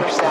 100%.